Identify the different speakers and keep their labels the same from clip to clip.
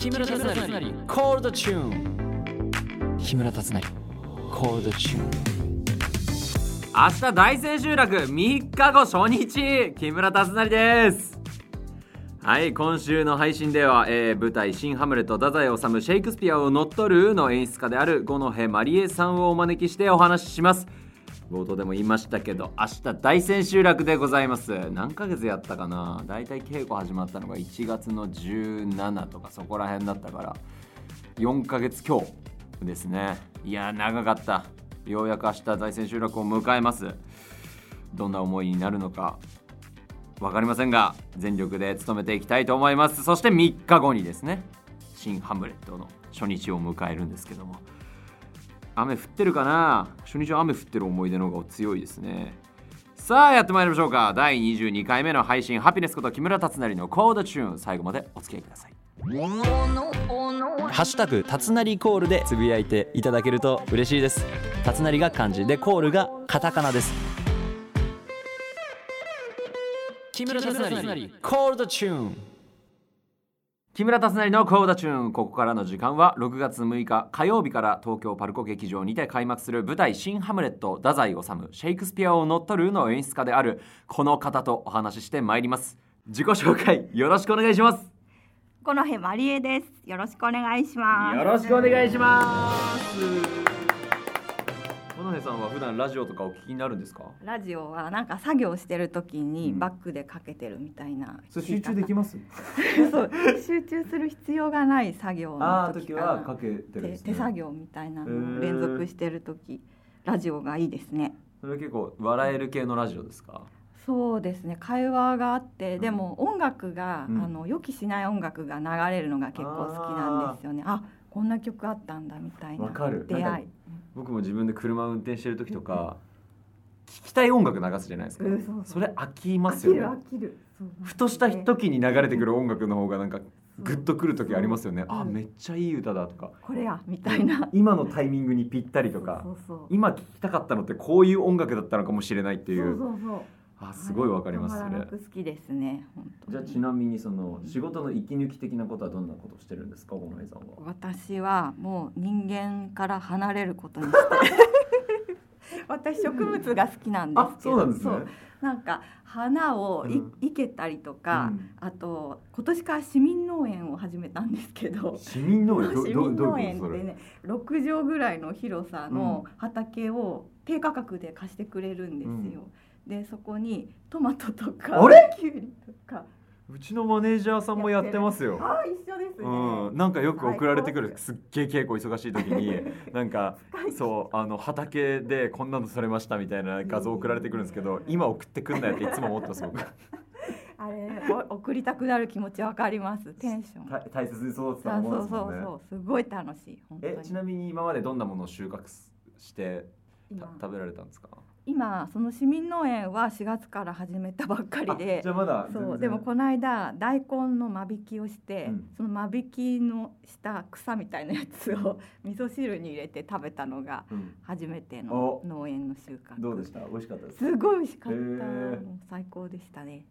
Speaker 1: 木村達成。コールドチューン木村達成。コールドチューン
Speaker 2: 明日大千秋楽3日後初日。木村達成です。はい今週の配信では、えー舞台「新ハムレット太宰治シェイクスピアを乗っ取る」の演出家である五戸まりえさんをお招きしてお話しします冒頭でも言いましたけど明日大千秋楽でございます。何ヶ月やったかな？だいたい稽古始まったのが1月の17とかそこら辺だったから4ヶ月強ですね。いや長かった。ようやく明日大千秋楽を迎えます。どんな思いになるのか分かりませんが全力で努めていきたいと思います。そして3日後にですね新ハムレットの初日を迎えるんですけども。雨降ってるかな？初日は雨降ってる思い出の方が強いですね。さあやってまいりましょうか。第22回目の配信ハピネスこと木村達成のコードチューン。最後までお付き合いください。
Speaker 1: ハッシュタグたつなりコールでつぶやいていただけると嬉しいです。たつなりが漢字でコールがカタカナです。木村達成コールドチューン
Speaker 2: 木村達成のコーダチューンここからの時間は6月6日火曜日から東京パルコ劇場にて開幕する舞台「新ハムレット太宰治シェイクスピアを乗っ取る」の演出家であるこの方とお話ししてまいります自己紹介よろしくお願いします
Speaker 3: このへまりえです。よろしくお願いします。
Speaker 2: よろしくお願いします小野さんは普段ラジオとかお聞きになるんですか？
Speaker 3: ラジオはなんか作業してる時に
Speaker 2: うん。
Speaker 3: バックでかけてるみたいな。
Speaker 2: それ集中できます？
Speaker 3: そう集中する必要がない作業の時
Speaker 2: はかけてるんです、ね、
Speaker 3: 手手作業みたいなの連続してる時。ラジオがいいですね。
Speaker 2: それは結構笑える系のラジオですか？
Speaker 3: そうですね。会話があってでも音楽が、
Speaker 2: うん。
Speaker 3: あの予期しない音楽が流れるのが結構好きなんですよね。あこんな曲あったんだみたいな
Speaker 2: わかる。
Speaker 3: 出会い。
Speaker 2: 僕も自分で車運転してる時とか聞きたい音楽流すじゃないですか、
Speaker 3: うんそうそう。
Speaker 2: れ飽きます
Speaker 3: 飽きる
Speaker 2: よね
Speaker 3: 飽きる。
Speaker 2: ふとした時に流れてくる音楽の方がなんかグッとくる時ありますよね、あ
Speaker 3: う。ん。
Speaker 2: めっちゃいい歌だとか。
Speaker 3: これやみたいな。
Speaker 2: 今のタイミングにぴったりとか。
Speaker 3: そうそう
Speaker 2: 今聞きたかったのってこういう音楽だったのかもしれないっていう
Speaker 3: そうそう
Speaker 2: あすごいわかりますそれ。
Speaker 3: 好きですね
Speaker 2: じゃあちなみにその仕事の息抜き的なことはどんなことをしてるんですか小野井さんは？
Speaker 3: 私はもう人間から離れることにして。私植物が好きなんです
Speaker 2: あ
Speaker 3: けど。
Speaker 2: そうなんですね。
Speaker 3: なんか花をい
Speaker 2: うん。
Speaker 3: 生けたりとか、
Speaker 2: うん。
Speaker 3: あと今年から市民農園を始めたんですけど。
Speaker 2: 市民農園？ど
Speaker 3: 市民農園ってね6畳ぐらいの広さの畑を低価格で貸してくれるんですよ。でそこにトマトとか
Speaker 2: あれ？
Speaker 3: キュウリとか。
Speaker 2: うちのマネージャーさんもやってますよ。
Speaker 3: あ一緒ですね。
Speaker 2: うん、なんかよく送られてくるすっげえ稽古忙しい時になんかそうあの畑でこんなのされましたみたいな画像送られてくるんですけど今送ってくんなよっていつも思ってます僕。
Speaker 3: あれお送りたくなる気持ちわかります。テンション。
Speaker 2: 大大切に育てた
Speaker 3: あ
Speaker 2: もの
Speaker 3: そうそう
Speaker 2: ですもんね。
Speaker 3: そうすごい楽しい。
Speaker 2: えちなみに今までどんなものを収穫して食べられたんですか？
Speaker 3: 今その市民農園は4月から始めたばっかり
Speaker 2: あ
Speaker 3: で
Speaker 2: じゃあまだ
Speaker 3: そうでもこの間大根の間引きをして、
Speaker 2: うん。
Speaker 3: その間引きのした草みたいなやつを 味噌汁に入れて食べたのが
Speaker 2: うん。
Speaker 3: 初めての
Speaker 2: お。
Speaker 3: 農園の収穫
Speaker 2: どうでした？美味しかったです
Speaker 3: すごい美味しかった、最高でしたね、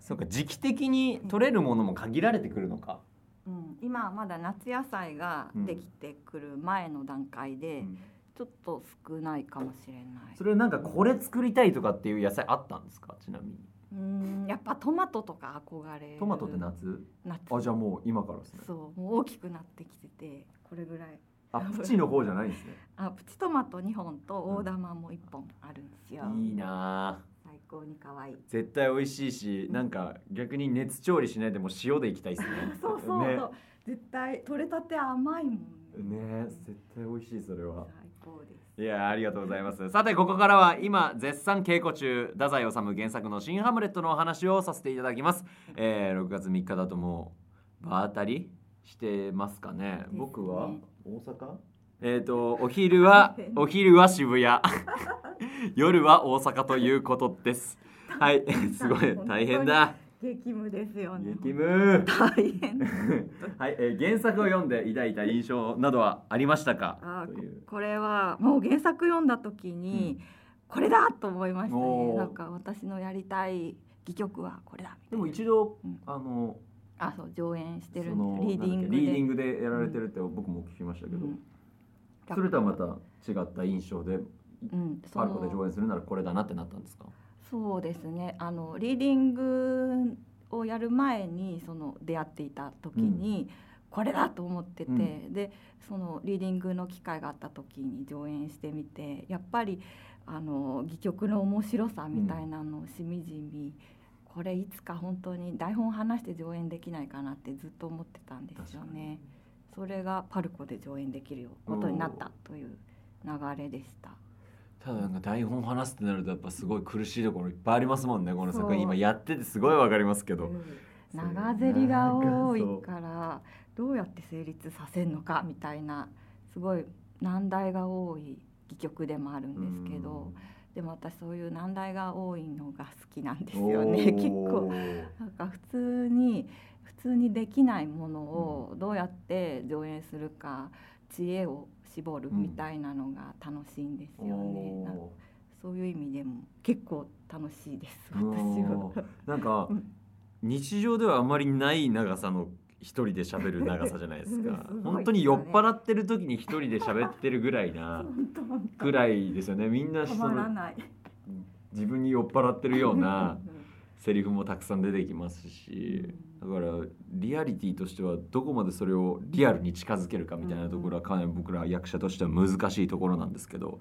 Speaker 2: そうか時期的に取れるものも限られてくるのか、
Speaker 3: うん、今はまだ夏野菜ができてくる前の段階で、
Speaker 2: うん
Speaker 3: ちょっと少ないかもしれない。
Speaker 2: それなんかこれ作りたいとかっていう野菜あったんですか？ちなみに。
Speaker 3: うんやっぱトマトとか憧れる。
Speaker 2: トマトって夏？
Speaker 3: 夏。
Speaker 2: あじゃあもう今からですね。
Speaker 3: そうもう大きくなってきててこれぐらい。
Speaker 2: あプチの方じゃないんですね。
Speaker 3: あプチトマト2本と大玉も1本あるんですよ、
Speaker 2: いいなあ。
Speaker 3: 最高に可愛い。
Speaker 2: 絶対美味しいしなんか逆に熱調理しないでも塩でいきたいですね。
Speaker 3: そうそうそう、
Speaker 2: ね。
Speaker 3: 絶対取れたて甘いもん。
Speaker 2: ね絶対美味しいそれはいやありがとうございます。さてここからは今絶賛稽古中太宰治原作の「新ハムレット」のお話をさせていただきます、えー、6月3日だともう場当たりしてますかね。
Speaker 3: ね。
Speaker 2: 僕は大阪？えっ、とお昼は お昼は渋谷。夜は大阪ということです。はい。すごい大変だ
Speaker 3: 激務ですよね。
Speaker 2: 激務。
Speaker 3: 大変。
Speaker 2: はい、えー、原作を読んで抱いた印象などはありましたか？
Speaker 3: あこれはもう原作読んだ時に、これだと思いましたね。なんか私のやりたい戯曲はこれだ
Speaker 2: でも一度、
Speaker 3: うん。
Speaker 2: あの
Speaker 3: あそう上演してるリーディングで。
Speaker 2: リーディングでやられてるって僕も聞きましたけど、
Speaker 3: うん。
Speaker 2: それとはまた違った印象で
Speaker 3: うん、そ
Speaker 2: パルコで
Speaker 3: の
Speaker 2: 上演するならこれだなってなったんですか？
Speaker 3: そうですねあのリーディングをやる前にその出会っていた時に、これだと思ってて、
Speaker 2: うん
Speaker 3: でそのリーディングの機会があった時に上演してみてやっぱりあの戯曲の面白さみたいなのをしみじみ、これいつか本当に台本を話して上演できないかなってずっと思ってたんですよね。それがパルコで上演できることになったという流れでした。
Speaker 2: ただなんか台本話すってなるとやっぱすごい苦しいところいっぱいありますもんねこの作品。今やっててすごいわかりますけど、
Speaker 3: 長ゼリが多いからどうやって成立させるのかみたいなすごい難題が多い戯曲でもあるんですけどでも私そういう難題が多いのが好きなんですよね結構。なんか普通に普通にできないものをどうやって上演するか知恵を絞るみたいなのが楽しいんですよね、なんかそういう意味でも結構楽しいです私は。
Speaker 2: なんか
Speaker 3: うん。
Speaker 2: 日常ではあまりない長さの一人で喋る長さじゃないですか。
Speaker 3: すごい
Speaker 2: 本当に酔っ払ってる時に一人で喋ってるぐらいな ぐらいですよね。みんな
Speaker 3: た
Speaker 2: その。自分に酔っ払ってるようなセリフもたくさん出てきますしだからリアリティとしてはどこまでそれをリアルに近づけるかみたいなところはかなり僕ら役者としては難しいところなんですけど。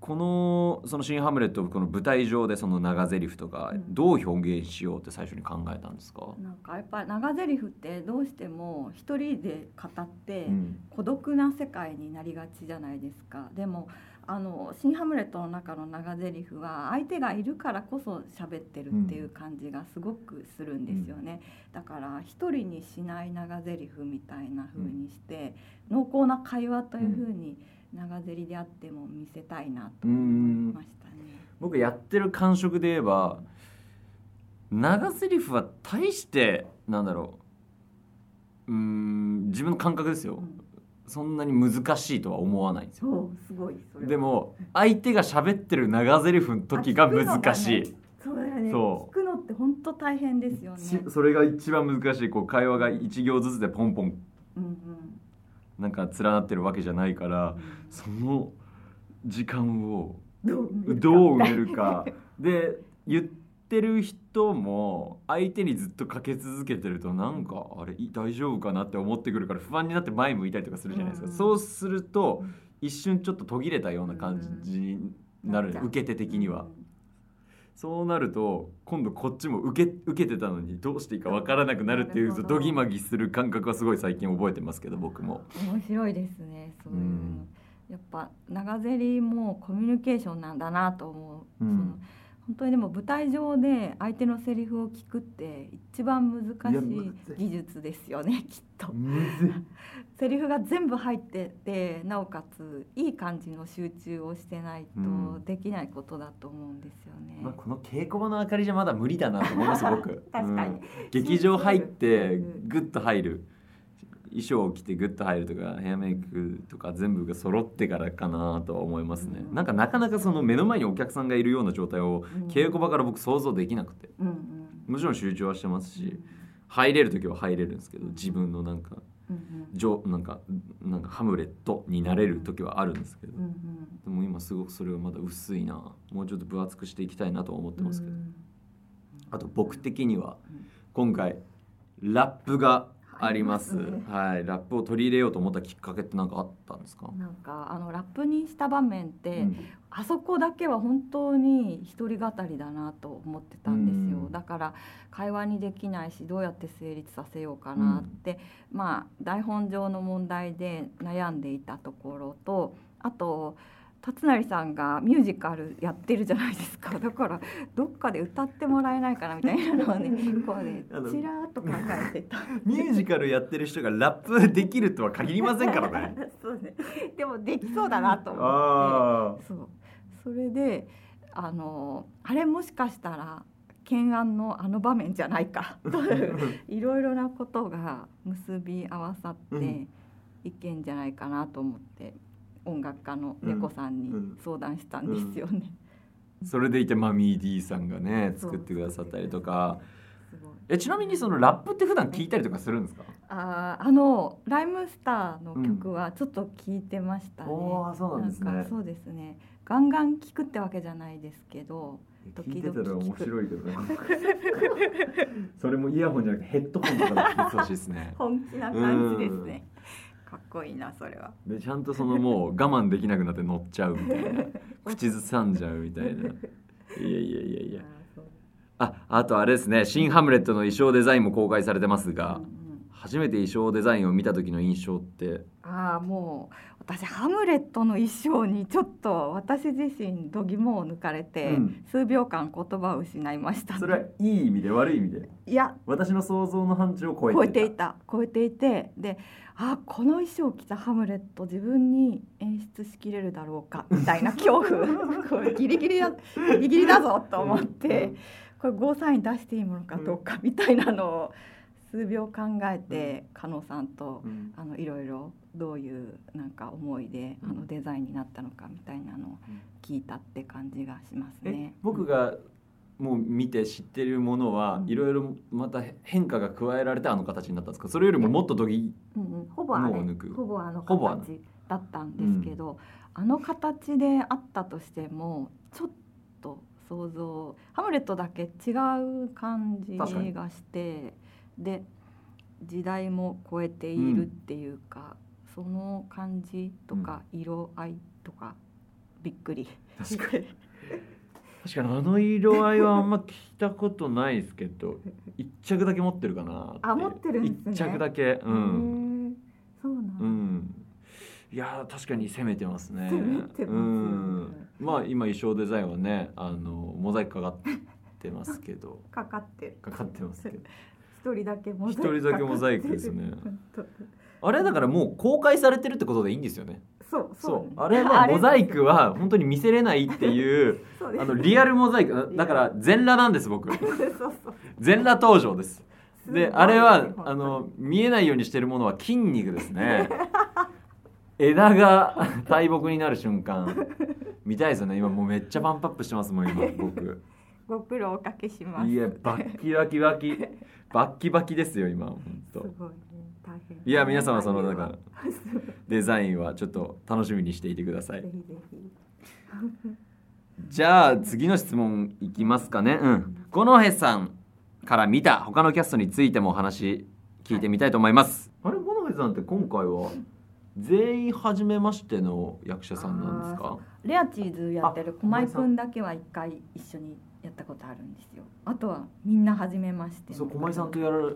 Speaker 2: このその「新ハムレット」この舞台上でその長台詞とか
Speaker 3: うん
Speaker 2: どう表現しようって最初に考えたんですか、
Speaker 3: なんかやっぱり長台詞ってどうしても一人で語って
Speaker 2: うん
Speaker 3: 孤独な世界になりがちじゃないですか。でもあの新ハムレットの中の長台詞は相手がいるからこそ喋ってるっていう感じがすごくするんですよね。だから一人にしない長台詞みたいな風にして、濃厚な会話という風に長台詞であっても見せたいなと思いましたね。
Speaker 2: 僕やってる感触で言えば長台詞は大してなんだろう。うーん自分の感覚ですよ。
Speaker 3: うん。
Speaker 2: そんなに難しいとは思わないんですよ。
Speaker 3: すごい
Speaker 2: でも相手が喋ってる長台詞の時が難しい、
Speaker 3: そうだよね。
Speaker 2: そう。
Speaker 3: 聞くのって本当大変ですよね。
Speaker 2: しそれが一番難しい。こう会話が一行ずつでポンポンなんか連なってるわけじゃないから
Speaker 3: うん
Speaker 2: その時間をどう埋めるか。で言ってる人も相手にずっとかけ続けてるとなんかあれい大丈夫かなって思ってくるから不安になって前向いたりとかするじゃないですか、
Speaker 3: うん。
Speaker 2: そうすると
Speaker 3: うん。
Speaker 2: 一瞬ちょっと途切れたような感じになる、
Speaker 3: う。
Speaker 2: 受け手的には、そうなると今度こっちも受け受けてたのにどうしていいかわからなくなるっていう
Speaker 3: ど
Speaker 2: どぎまぎする感覚はすごい最近覚えてますけど僕も。
Speaker 3: うん面白いですね。そういうの、
Speaker 2: うん
Speaker 3: やっぱ長ゼリもコミュニケーションなんだなと思う。
Speaker 2: うん
Speaker 3: その本当にでも舞台上で相手のセリフを聞くって一番難し
Speaker 2: い
Speaker 3: い技術ですよね きっと。セリフが全部入っててなおかついい感じの集中をしてないと
Speaker 2: うん。
Speaker 3: できないことだと思うんですよね。
Speaker 2: まあ、この稽古場の明かりじゃまだ無理だなと思います僕。
Speaker 3: 確かに。
Speaker 2: うん。劇場入って
Speaker 3: うん。
Speaker 2: グッと入る衣装を着てグッと入るとかヘアメイクとか全部が揃ってからかなとは思いますね、
Speaker 3: うん。
Speaker 2: なんかなかなかその目の前にお客さんがいるような状態を
Speaker 3: うん。
Speaker 2: 稽古場から僕想像できなくて。
Speaker 3: うんうん
Speaker 2: もちろん集中はしてますし入れる時は入れるんですけど自分のなんか
Speaker 3: うんうん。
Speaker 2: 上なんかなんかハムレットになれる時はあるんですけど。
Speaker 3: うんうん。
Speaker 2: でも今すごくそれはまだ薄いな。もうちょっと分厚くしていきたいなとは思ってますけど。
Speaker 3: うん。
Speaker 2: あと僕的には
Speaker 3: うん。
Speaker 2: 今回ラップがあります。はい。ラップを取り入れようと思ったきっかけって何かあったんですか、
Speaker 3: なんかあのラップにした場面って、
Speaker 2: うん。
Speaker 3: あそこだけは本当に一人語りだなと思ってたんですよ、
Speaker 2: うん。
Speaker 3: だから会話にできないしどうやって成立させようかなって、まあ台本上の問題で悩んでいたところとあと達成さんがミュージカルやってるじゃないですか だからどっかで歌ってもらえないかなみたいなのをね こうねちらーっと考えてた。
Speaker 2: ミュージカルやってる人がラップできるとは限りませんからね
Speaker 3: そうね。でもできそうだなと思って。
Speaker 2: あ
Speaker 3: そう。それであのあれもしかしたら懸案のあの場面じゃないかといういろいろなことが結び合わさって
Speaker 2: うん
Speaker 3: いけんじゃないかなと思って音楽家の猫さんに
Speaker 2: うん
Speaker 3: 相談したんですよね。
Speaker 2: それでいてマミー D さんがね作ってくださったりとか。えちなみにそのラップって普段聞いたりとかするんですか？
Speaker 3: あーあのライムスターの曲はちょっと聞いてましたね。
Speaker 2: おーそうなんですね
Speaker 3: かそうですね。ガンガン聞くってわけじゃないですけど、
Speaker 2: 聞いてたら面白いけどねそれもイヤホンじゃなくてヘッドホンとかで聞いてほしいですね
Speaker 3: 本気な感じですね。かっこいいなそれは。
Speaker 2: でちゃんとそのもう我慢できなくなって乗っちゃうみたいな。口ずさんじゃうみたいな。いやいやいやいや。ああとあれですね。新ハムレットの衣装デザインも公開されてますが、
Speaker 3: うんうん。
Speaker 2: 初めて衣装デザインを見た時の印象って？
Speaker 3: ああもう私ハムレットの衣装にちょっと私自身度肝を抜かれて、
Speaker 2: うん。
Speaker 3: 数秒間言葉を失いました、ね。
Speaker 2: それはいい意味で悪い意味で。
Speaker 3: いや。
Speaker 2: 私の想像の範疇を超えて
Speaker 3: 超えていた。超えていて。であこの衣装を着たハムレット自分に演出しきれるだろうか。みたいな 恐怖。これギリギリだ。ギリギリだぞと思って。これゴーサイン出していいものかどうかみたいなのを数秒考えて加納さんと
Speaker 2: うん。
Speaker 3: あのいろいろどういうなんか思いであ
Speaker 2: うん。
Speaker 3: のデザインになったのかみたいなのを聞いたって感じがします
Speaker 2: え
Speaker 3: ね。
Speaker 2: 僕がもう見て知ってるものは
Speaker 3: うん。
Speaker 2: いろいろまた変化が加えられてあの形になったんですか？それよりももっとどぎ
Speaker 3: うんうん、ほぼあの形だったんですけど、あの。形であったとしてもちょっと想像ハムレットだけ違う感じがしてで時代も超えているっていうか、その感じとか色合いとかびっくり。
Speaker 2: 確かに。確かにあの色合いはあんま着たことないですけど一着だけ持ってるかな
Speaker 3: あ持ってるんですね。
Speaker 2: 一着だけ。うん、
Speaker 3: そうなんだ、
Speaker 2: うん、いやー確かに攻めてますね。
Speaker 3: 攻めてますよね。
Speaker 2: うん、まあ今衣装デザインはねあのモザイクかかってますけど。
Speaker 3: かかってる。
Speaker 2: かかってますけど
Speaker 3: 一人だけモザイク
Speaker 2: 一人だけモザイクですね。あれだからもう公開されてるってことでいいんですよね。
Speaker 3: 当そう。
Speaker 2: そう。あれはモザイクは本当に見せれないっていうあのリアルモザイクだから全裸なんです僕。全裸登場です。であれはあの見えないようにしてるものは筋肉ですね。枝が大木になる瞬間。見たいですよね。今もうめっちゃパンプアップしてますもん今僕
Speaker 3: ご苦労おかけします。
Speaker 2: いやバッキバキバキ。バッキバキですよ今本
Speaker 3: す
Speaker 2: 当
Speaker 3: ごいね。大変。
Speaker 2: いや皆様そのだから
Speaker 3: ぜ
Speaker 2: デザインはちょっと楽しみにしていてください。
Speaker 3: ひぜひ。
Speaker 2: じゃあ次の質問いきますかね。うん。五戸さんから見た他のキャストについてもお話聞いてみたいと思います、あれ五戸さんって今回は全員初めましての役者さんなんですか？
Speaker 3: レアチーズやってる
Speaker 2: あ
Speaker 3: 駒井くんだけは一回一緒にやったことあるんですよ。あとはみんな初めまして。の
Speaker 2: そう駒井さんとやられ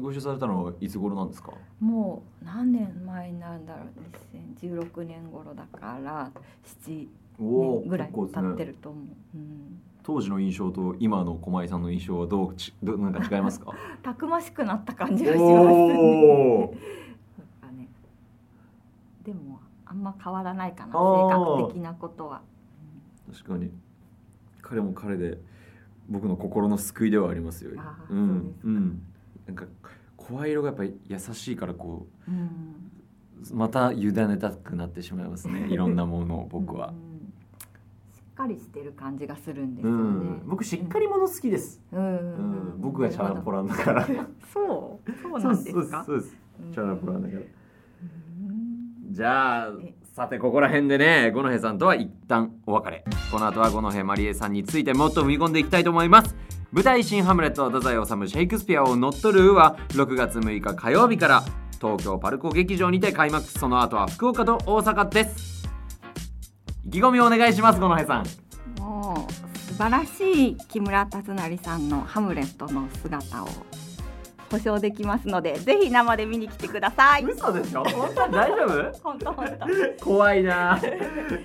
Speaker 2: ご一緒されたのはいつ頃なんですか？
Speaker 3: もう何年前になるんだろう2016年頃だから7
Speaker 2: お
Speaker 3: 年ぐらい経って
Speaker 2: ね
Speaker 3: ると思う、うん、
Speaker 2: 当時の印象と今の駒井さんの印象はどうちどなんか違いますか？
Speaker 3: たくましくなった感じがします。ねね。でもあんま変わらないかな性格的なことは。
Speaker 2: 確かに。彼も彼で僕の心の救いではありますよ。うん
Speaker 3: そう
Speaker 2: ん。なんか声色がやっぱり優しいからこ
Speaker 3: うん。
Speaker 2: うまた委ねたくなってしまいますね。いろんなものを僕は。
Speaker 3: う、んしっかりしてる感じがするんです
Speaker 2: う
Speaker 3: よね。
Speaker 2: ん、僕しっかり者好きです、
Speaker 3: うん。
Speaker 2: うん、僕がチャランポランだから。
Speaker 3: そう。そうなんですか？
Speaker 2: そうです。チャランポランだから。
Speaker 3: うん。
Speaker 2: じゃあ
Speaker 3: え
Speaker 2: さてここら辺でね五戸さんとは一旦お別れ。この後は五戸まりえさんについてもっと踏み込んでいきたいと思います。舞台「新ハムレット太宰治シェイクスピアを乗っ取る」は6月6日火曜日から東京パルコ劇場にて開幕。その後は福岡と大阪です。意気込みをお願いします五戸さん。
Speaker 3: もう素晴らしい木村達成さんのハムレットの姿を保証できますのでぜひ生で見に来てください。
Speaker 2: 嘘でしょ？本当？に大丈夫？
Speaker 3: 本当本当。
Speaker 2: 怖いな。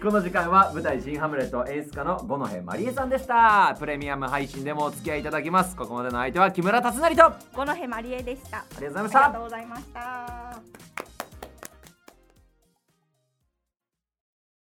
Speaker 2: この時間は舞台「新ハムレット」演出家の五戸まりえさんでした。プレミアム配信でもお付き合いいただきます。ここまでの相手は木村達成と。あ
Speaker 3: 五戸まりえでした。
Speaker 2: りがとうございました。
Speaker 3: ありがとうございました